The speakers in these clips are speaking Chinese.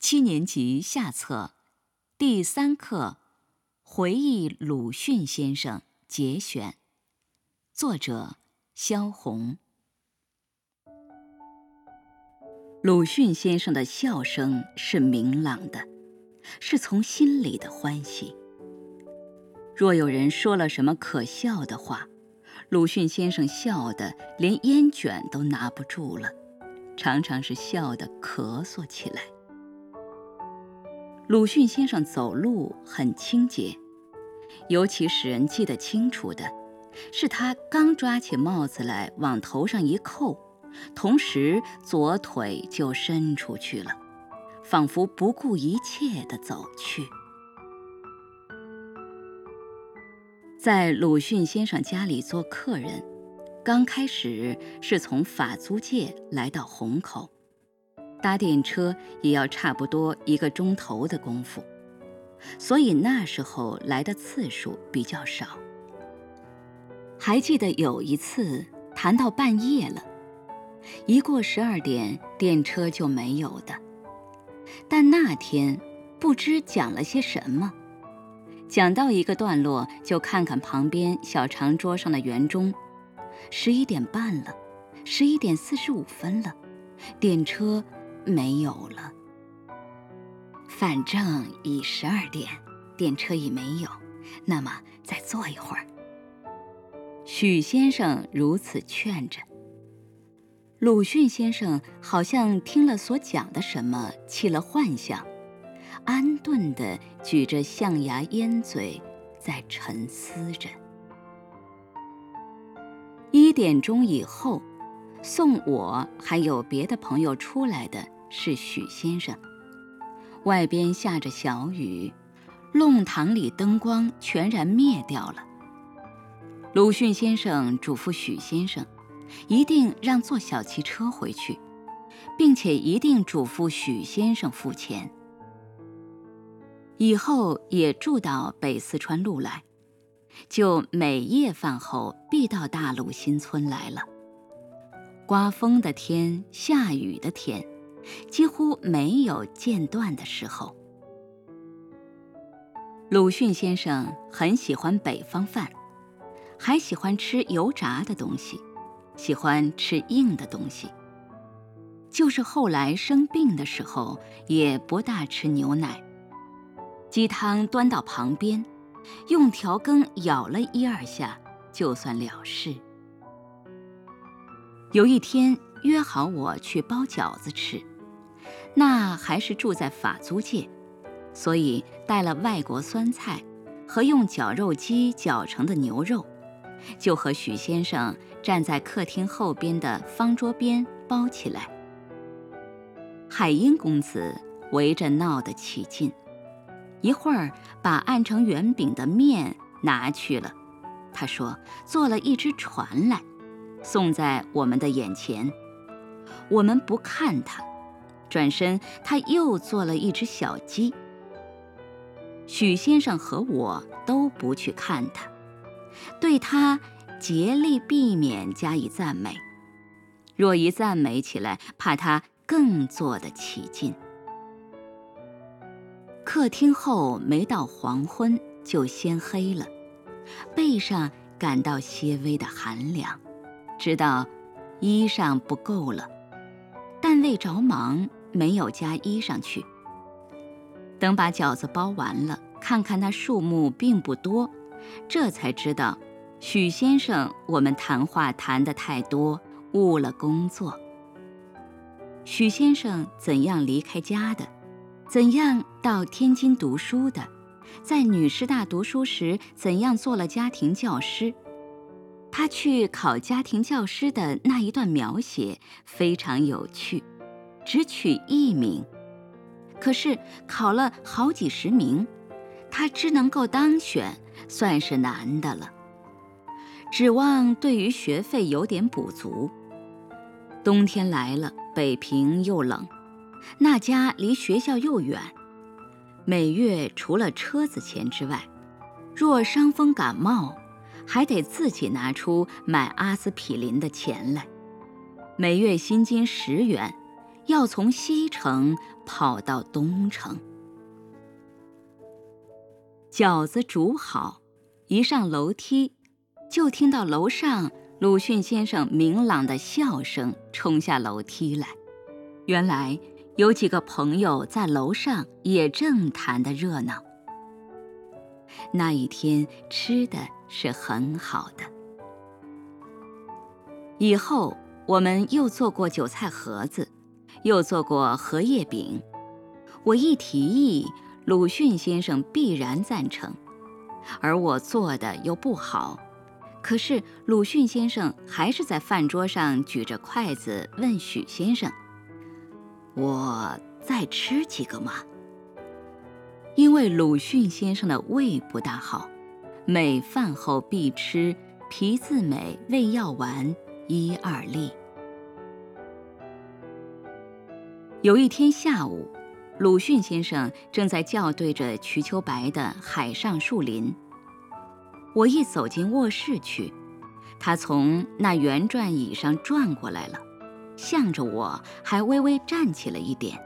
七年级下册，第三课《回忆鲁迅先生》节选，作者萧红。鲁迅先生的笑声是明朗的，是从心里的欢喜。若有人说了什么可笑的话，鲁迅先生笑得连烟卷都拿不住了，常常是笑得咳嗽起来。鲁迅先生走路很清洁，尤其使人记得清楚的，是他刚抓起帽子来往头上一扣，同时左腿就伸出去了，仿佛不顾一切地走去。在鲁迅先生家里做客人，刚开始是从法租界来到虹口。搭电车也要差不多一个钟头的功夫，所以那时候来的次数比较少。还记得有一次谈到半夜了，一过十二点电车就没有的。但那天不知讲了些什么，讲到一个段落就看看旁边小长桌上的圆钟，十一点半了，十一点四十五分了，电车。没有了，反正已十二点，电车已没有，那么再坐一会儿。许先生如此劝着。鲁迅先生好像听了所讲的什么，起了幻想，安顿的举着象牙烟嘴，在沉思着。一点钟以后，送我还有别的朋友出来的。是许先生。外边下着小雨，弄堂里灯光全然灭掉了。鲁迅先生嘱咐许先生，一定让坐小汽车回去，并且一定嘱咐许先生付钱。以后也住到北四川路来，就每夜饭后必到大陆新村来了。刮风的天，下雨的天。几乎没有间断的时候。鲁迅先生很喜欢北方饭，还喜欢吃油炸的东西，喜欢吃硬的东西。就是后来生病的时候，也不大吃牛奶，鸡汤端到旁边，用调羹舀了一二下，就算了事。有一天约好我去包饺子吃。那还是住在法租界，所以带了外国酸菜和用绞肉机绞成的牛肉，就和许先生站在客厅后边的方桌边包起来。海英公子围着闹得起劲，一会儿把按成圆饼的面拿去了。他说做了一只船来，送在我们的眼前，我们不看他。转身，他又做了一只小鸡。许先生和我都不去看他，对他竭力避免加以赞美。若一赞美起来，怕他更做得起劲。客厅后没到黄昏就先黑了，背上感到些微的寒凉，知道衣裳不够了，但未着忙。没有加衣上去。等把饺子包完了，看看那数目并不多，这才知道，许先生我们谈话谈得太多，误了工作。许先生怎样离开家的？怎样到天津读书的？在女师大读书时，怎样做了家庭教师？他去考家庭教师的那一段描写非常有趣。只取一名，可是考了好几十名，他只能够当选，算是难的了。指望对于学费有点补足。冬天来了，北平又冷，那家离学校又远，每月除了车子钱之外，若伤风感冒，还得自己拿出买阿司匹林的钱来，每月薪金十元。要从西城跑到东城。饺子煮好，一上楼梯，就听到楼上鲁迅先生明朗的笑声冲下楼梯来。原来有几个朋友在楼上也正谈得热闹。那一天吃的是很好的。以后我们又做过韭菜盒子，又做过荷叶饼。我一提议，鲁迅先生必然赞成，而我做的又不好。可是鲁迅先生还是在饭桌上举着筷子问许先生：“我再吃几个吗？”因为鲁迅先生的胃不大好，每饭后必吃皮字美胃药丸一二粒。有一天下午，鲁迅先生正在校对着瞿秋白的《海上树林》，我一走进卧室去，他从那圆转椅上转过来了，向着我还微微站起了一点。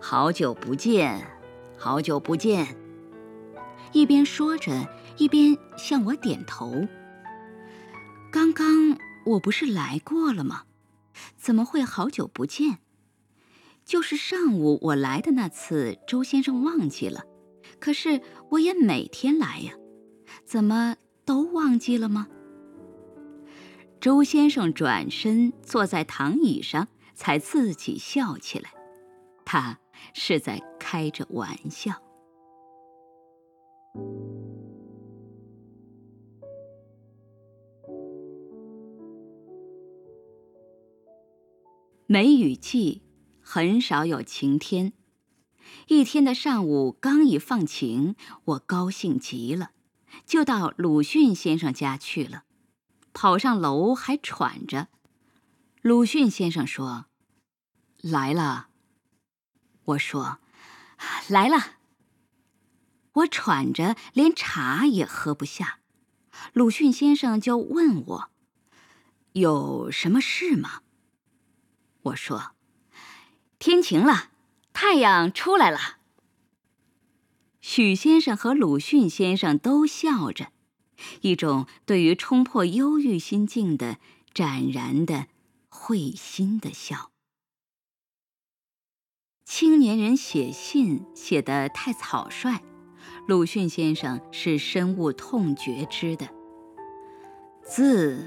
好久不见。好久不见。一边说着，一边向我点头。刚刚我不是来过了吗？怎么会好久不见？就是上午我来的那次，周先生忘记了。可是我也每天来呀，怎么都忘记了吗？周先生转身坐在躺椅上，才自己笑起来。他。是在开着玩笑。梅雨季很少有晴天。一天的上午刚一放晴，我高兴极了，就到鲁迅先生家去了。跑上楼还喘着。鲁迅先生说：“来了。”我说：“来了。”我喘着，连茶也喝不下。鲁迅先生就问我：“有什么事吗？”我说：“天晴了，太阳出来了。”许先生和鲁迅先生都笑着，一种对于冲破忧郁心境的展然的会心的笑。青年人写信写得太草率，鲁迅先生是深恶痛绝之的。字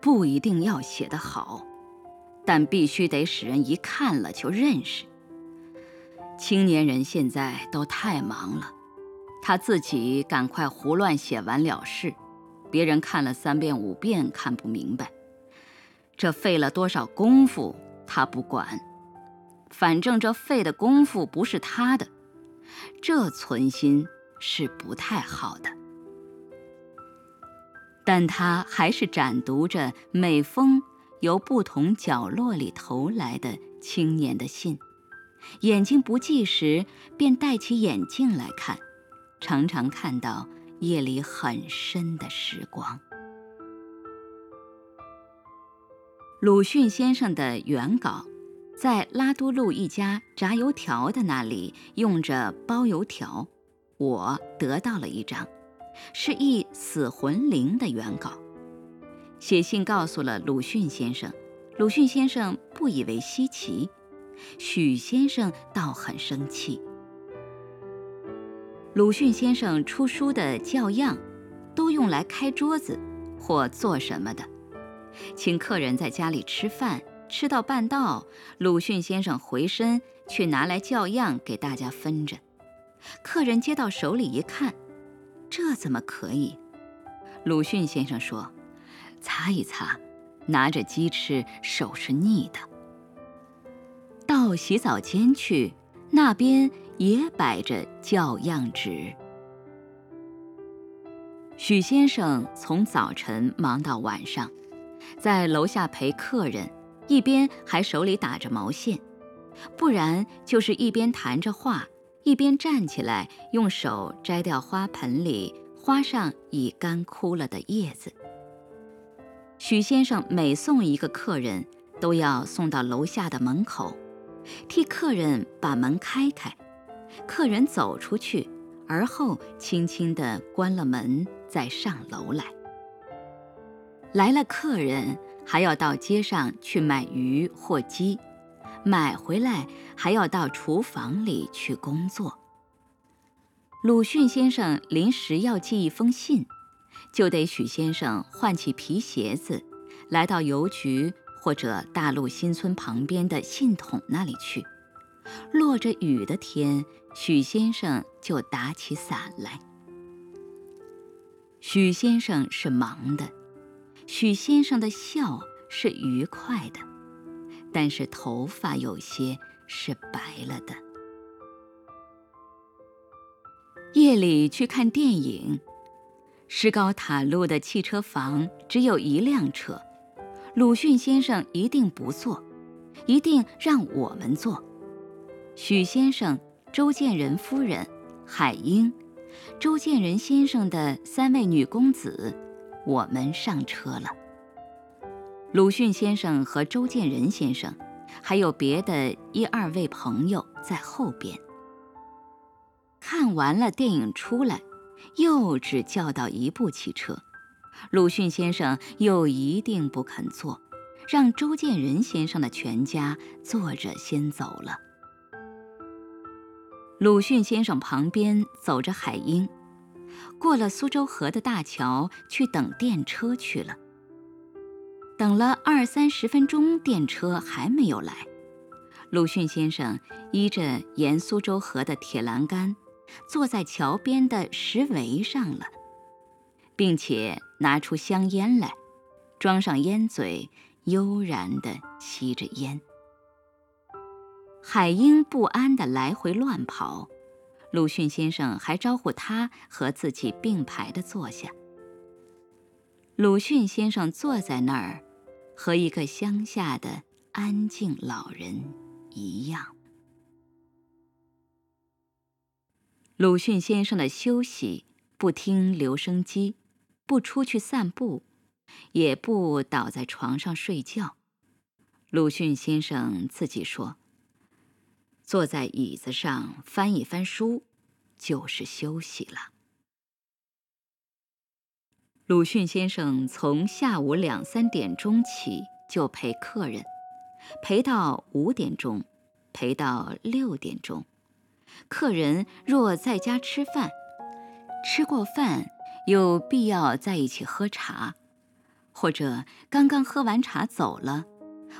不一定要写得好，但必须得使人一看了就认识。青年人现在都太忙了，他自己赶快胡乱写完了事，别人看了三遍五遍看不明白，这费了多少功夫他不管。反正这费的功夫不是他的，这存心是不太好的。但他还是展读着每封由不同角落里投来的青年的信，眼睛不济时便戴起眼镜来看，常常看到夜里很深的时光。鲁迅先生的原稿。在拉都路一家炸油条的那里用着包油条，我得到了一张，是一死魂灵的原稿。写信告诉了鲁迅先生，鲁迅先生不以为稀奇，许先生倒很生气。鲁迅先生出书的教样，都用来开桌子或做什么的，请客人在家里吃饭。吃到半道，鲁迅先生回身去拿来教样给大家分着。客人接到手里一看，这怎么可以？鲁迅先生说：“擦一擦，拿着鸡翅，手是腻的。”到洗澡间去，那边也摆着教样纸。许先生从早晨忙到晚上，在楼下陪客人。一边还手里打着毛线，不然就是一边谈着话，一边站起来用手摘掉花盆里花上已干枯了的叶子。许先生每送一个客人，都要送到楼下的门口，替客人把门开开，客人走出去，而后轻轻地关了门，再上楼来。来了客人，还要到街上去买鱼或鸡，买回来还要到厨房里去工作。鲁迅先生临时要寄一封信，就得许先生换起皮鞋子，来到邮局或者大陆新村旁边的信筒那里去。落着雨的天，许先生就打起伞来。许先生是忙的，许先生的笑是愉快的，但是头发有些是白了的。夜里去看电影，石膏塔路的汽车房只有一辆车，鲁迅先生一定不坐，一定让我们坐。许先生、周建人夫人、海英、周建人先生的三位女公子，我们上车了。鲁迅先生和周建人先生，还有别的一二位朋友在后边。看完了电影出来，又只叫到一部汽车，鲁迅先生又一定不肯坐，让周建人先生的全家坐着先走了。鲁迅先生旁边走着海英，过了苏州河的大桥去等电车去了。等了二三十分钟，电车还没有来，鲁迅先生依着沿苏州河的铁栏杆。坐在桥边的石围上了，并且拿出香烟来，装上烟嘴，悠然地吸着烟。海英不安地来回乱跑，鲁迅先生还招呼他和自己并排地坐下。鲁迅先生坐在那儿，和一个乡下的安静老人一样。鲁迅先生的休息，不听留声机，不出去散步，也不倒在床上睡觉。鲁迅先生自己说：“坐在椅子上翻一翻书，就是休息了。”鲁迅先生从下午两三点钟起就陪客人，陪到五点钟，陪到六点钟。客人若在家吃饭，吃过饭有必要在一起喝茶，或者刚刚喝完茶走了，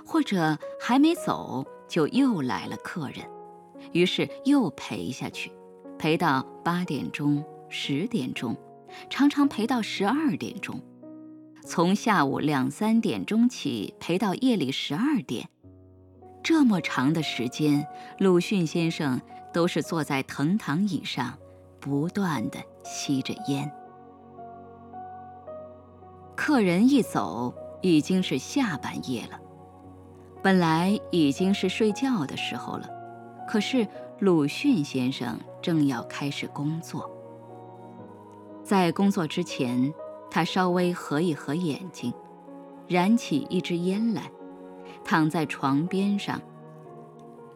或者还没走就又来了客人，于是又陪下去，陪到八点钟、十点钟，常常陪到十二点钟，从下午两三点钟起陪到夜里十二点，这么长的时间，鲁迅先生。都是坐在藤堂椅上，不断的吸着烟。客人一走，已经是下半夜了。本来已经是睡觉的时候了，可是鲁迅先生正要开始工作。在工作之前，他稍微合一合眼睛，燃起一支烟来，躺在床边上。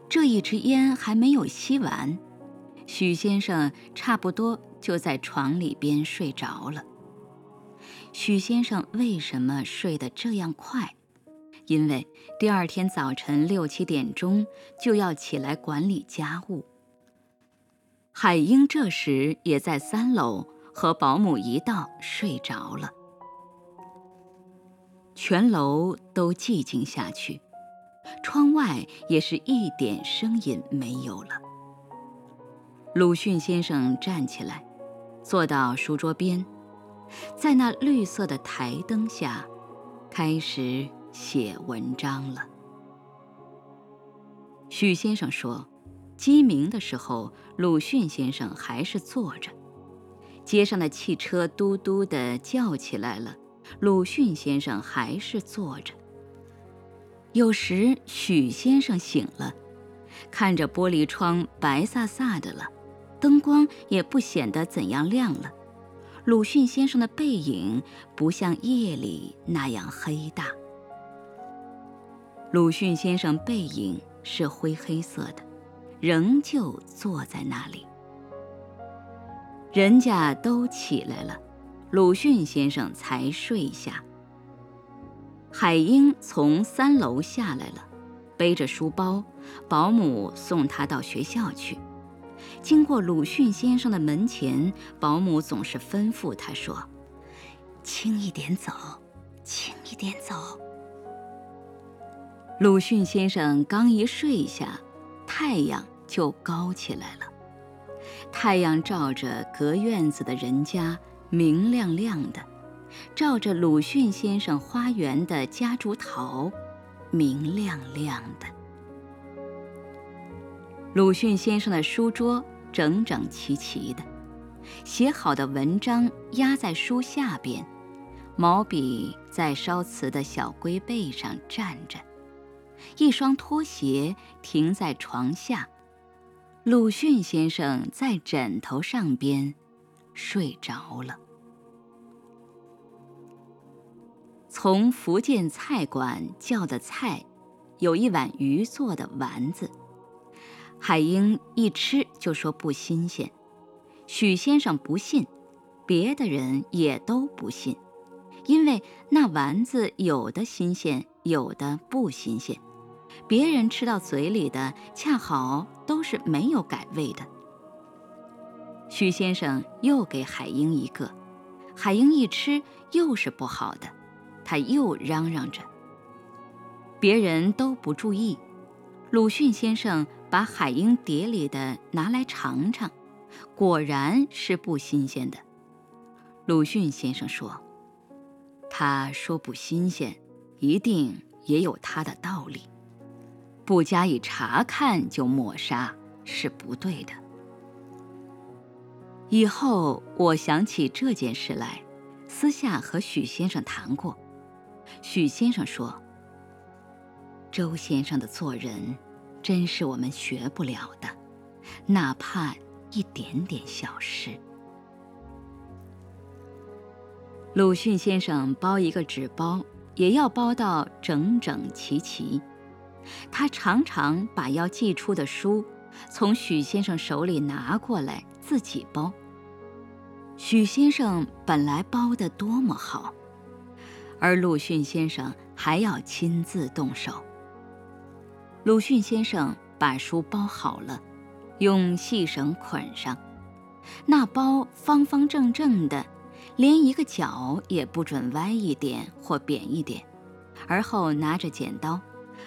这一支烟还没有吸完，许先生差不多就在床里边睡着了。许先生为什么睡得这样快？因为第二天早晨六七点钟就要起来管理家务。海英这时也在三楼和保姆一道睡着了，全楼都寂静下去。窗外也是一点声音没有了。鲁迅先生站起来，坐到书桌边，在那绿色的台灯下，开始写文章了。许先生说，鸡鸣的时候，鲁迅先生还是坐着；街上的汽车嘟嘟地叫起来了，鲁迅先生还是坐着。有时许先生醒了，看着玻璃窗白飒飒的了，灯光也不显得怎样亮了。鲁迅先生的背影不像夜里那样黑大。鲁迅先生背影是灰黑色的，仍旧坐在那里。人家都起来了，鲁迅先生才睡下。海英从三楼下来了，背着书包，保姆送他到学校去。经过鲁迅先生的门前，保姆总是吩咐他说：“轻一点走，轻一点走。”鲁迅先生刚一睡下，太阳就高起来了。太阳照着隔院子的人家，明亮亮的；照着鲁迅先生花园的夹竹桃，明亮亮的。鲁迅先生的书桌整整齐齐的，写好的文章压在书下边，毛笔在烧瓷的小龟背上站着。一双拖鞋停在床下，鲁迅先生在枕头上边睡着了。从福建菜馆叫的菜，有一碗鱼做的丸子。海英一吃就说不新鲜，许先生不信，别的人也都不信，因为那丸子有的新鲜，有的不新鲜。别人吃到嘴里的恰好都是没有改味的。许先生又给海英一个，海英一吃又是不好的，他又嚷嚷着。别人都不注意，鲁迅先生把海英碟里的拿来尝尝，果然是不新鲜的。鲁迅先生说：“他说不新鲜，一定也有他的道理。”不加以查看就抹杀是不对的。以后我想起这件事来，私下和许先生谈过。许先生说：“周先生的做人，真是我们学不了的，哪怕一点点小事。”鲁迅先生包一个纸包，也要包到整整齐齐。他常常把要寄出的书从许先生手里拿过来自己包。许先生本来包得多么好，而鲁迅先生还要亲自动手。鲁迅先生把书包好了，用细绳捆上，那包方方正正的，连一个角也不准歪一点或扁一点，而后拿着剪刀。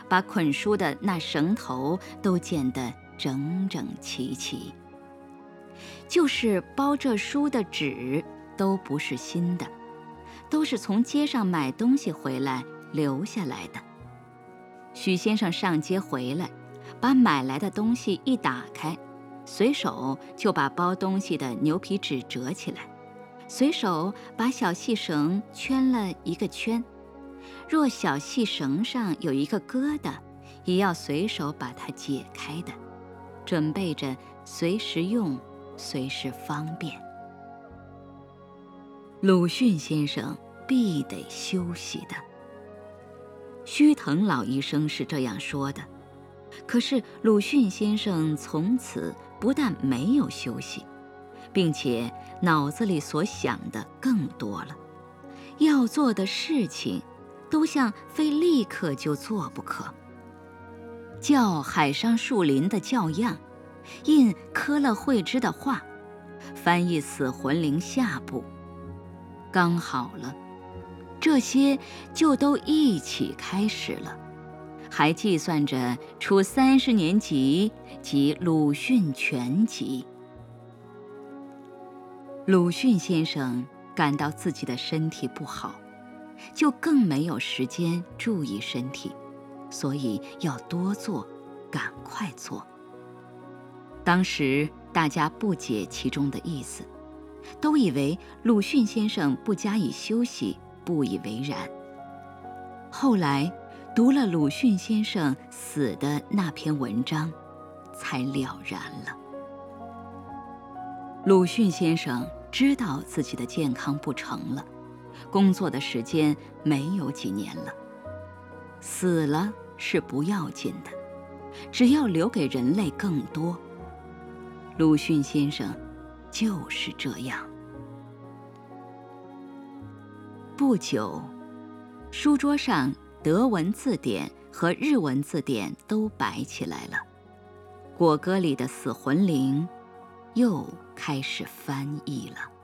把捆书的那绳头都剪得整整齐齐。就是包这书的纸都不是新的，都是从街上买东西回来留下来的。许先生上街回来，把买来的东西一打开，随手就把包东西的牛皮纸折起来，随手把小细绳圈了一个圈。若小细绳上有一个疙瘩，也要随手把它解开的，准备着随时用，随时方便。鲁迅先生必得休息的。须藤老医生是这样说的。可是鲁迅先生从此不但没有休息，并且脑子里所想的更多了，要做的事情。都像非立刻就做不可。教海上树林的教样，印科勒惠芝的画，翻译死魂灵下部，刚好了，这些就都一起开始了，还计算着出三十年级及鲁迅全集。鲁迅先生感到自己的身体不好。就更没有时间注意身体，所以要多做，赶快做。当时大家不解其中的意思，都以为鲁迅先生不加以休息，不以为然。后来读了鲁迅先生死的那篇文章，才了然了。鲁迅先生知道自己的健康不成了。工作的时间没有几年了，死了是不要紧的，只要留给人类更多。鲁迅先生就是这样。不久，书桌上德文字典和日文字典都摆起来了，果戈里的死魂灵又开始翻译了。